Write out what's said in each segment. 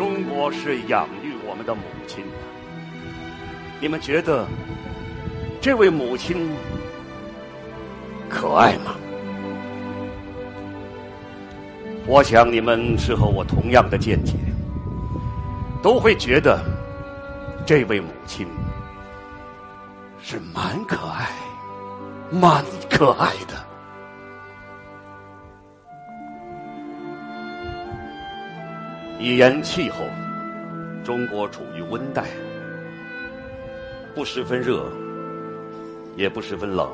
中国是养育我们的母亲。你们觉得这位母亲可爱吗？我想你们是和我同样的见解，都会觉得这位母亲是蛮可爱、蛮可爱的。以言气候，中国处于温带。不十分热，也不十分冷，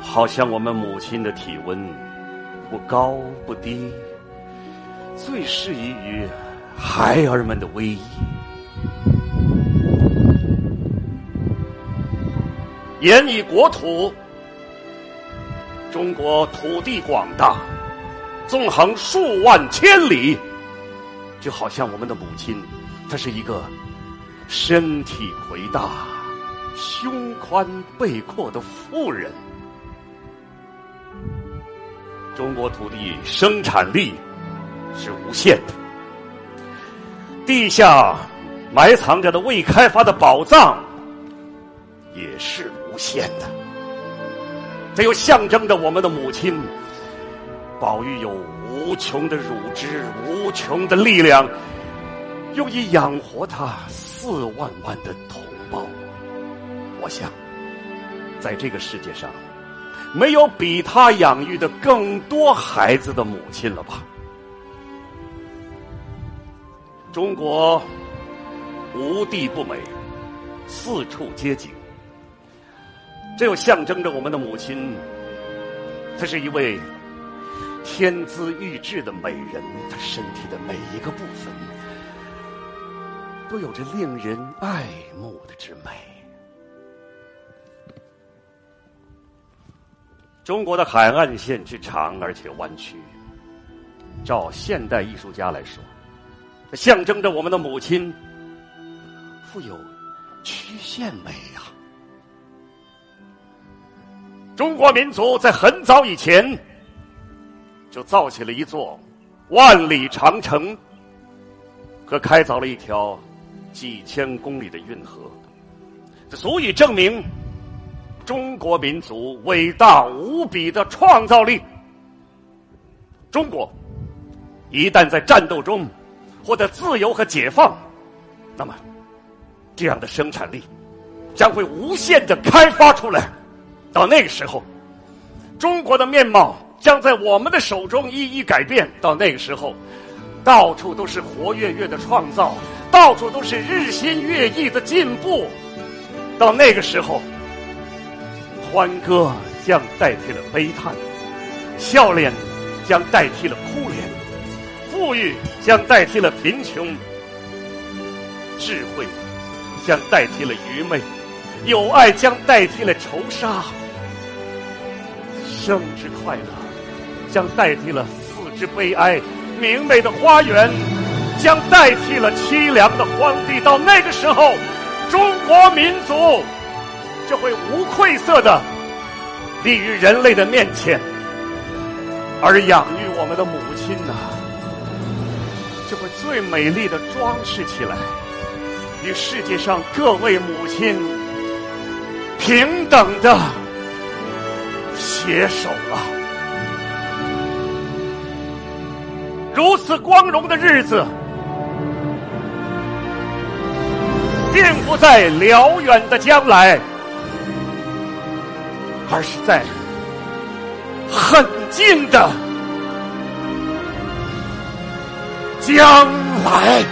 好像我们母亲的体温不高不低，最适宜于孩儿们的偎依。言以国土，中国土地广大，纵横数万千里，就好像我们的母亲，她是一个。身体魁大、胸宽背阔的妇人，中国土地生产力是无限的，地下埋藏着的未开发的宝藏也是无限的。这又象征着我们的母亲，宝玉有无穷的乳汁、无穷的力量，用以养活他。四万万的同胞，我想，在这个世界上，没有比他养育的更多孩子的母亲了吧？中国无地不美，四处皆景，这又象征着我们的母亲，她是一位天资玉质的美人，她身体的每一个部分。都有着令人爱慕的之美。中国的海岸线之长而且弯曲，照现代艺术家来说，象征着我们的母亲富有曲线美呀。中国民族在很早以前就造起了一座万里长城，和开凿了一条。几千公里的运河，这足以证明中国民族伟大无比的创造力。中国一旦在战斗中获得自由和解放，那么这样的生产力将会无限的开发出来。到那个时候，中国的面貌将在我们的手中一一改变。到那个时候，到处都是活跃跃的创造。到处都是日新月异的进步，到那个时候，欢歌将代替了悲叹，笑脸将代替了哭脸，富裕将代替了贫穷，智慧将代替了愚昧，友爱将代替了仇杀，生之快乐将代替了四肢悲哀，明媚的花园。将代替了凄凉的荒地。到那个时候，中国民族就会无愧色的立于人类的面前，而养育我们的母亲呢，就会最美丽的装饰起来，与世界上各位母亲平等的携手了。如此光荣的日子。并不在辽远的将来，而是在很近的将来。